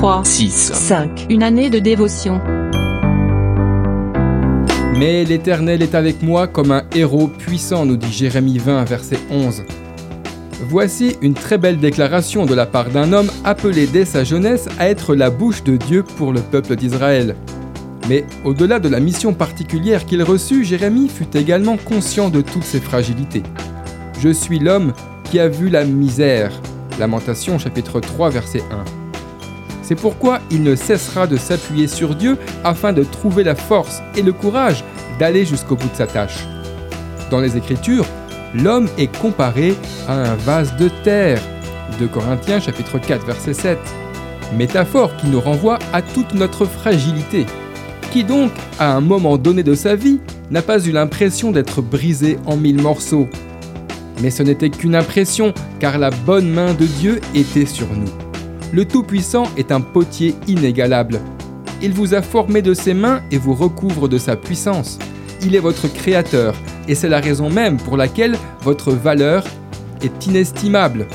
3, 6, 5. Une année de dévotion. Mais l'Éternel est avec moi comme un héros puissant, nous dit Jérémie 20, verset 11. Voici une très belle déclaration de la part d'un homme appelé dès sa jeunesse à être la bouche de Dieu pour le peuple d'Israël. Mais au-delà de la mission particulière qu'il reçut, Jérémie fut également conscient de toutes ses fragilités. Je suis l'homme qui a vu la misère. Lamentation chapitre 3 verset 1. C'est pourquoi il ne cessera de s'appuyer sur Dieu afin de trouver la force et le courage d'aller jusqu'au bout de sa tâche. Dans les Écritures, l'homme est comparé à un vase de terre. 2 Corinthiens chapitre 4 verset 7. Métaphore qui nous renvoie à toute notre fragilité. Qui donc, à un moment donné de sa vie, n'a pas eu l'impression d'être brisé en mille morceaux? Mais ce n'était qu'une impression, car la bonne main de Dieu était sur nous. Le Tout-Puissant est un potier inégalable. Il vous a formé de ses mains et vous recouvre de sa puissance. Il est votre créateur, et c'est la raison même pour laquelle votre valeur est inestimable.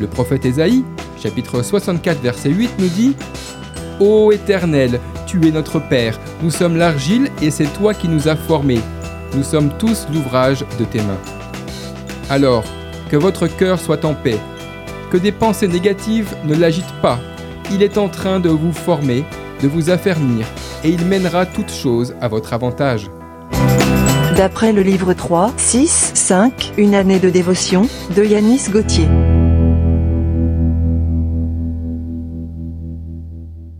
Le prophète Ésaïe, chapitre 64, verset 8, nous dit Ô Éternel, tu es notre Père, nous sommes l'argile et c'est toi qui nous as formés. Nous sommes tous l'ouvrage de tes mains. Alors, que votre cœur soit en paix, que des pensées négatives ne l'agitent pas. Il est en train de vous former, de vous affermir, et il mènera toutes choses à votre avantage. D'après le livre 3, 6, 5, Une année de dévotion, de Yanis Gauthier.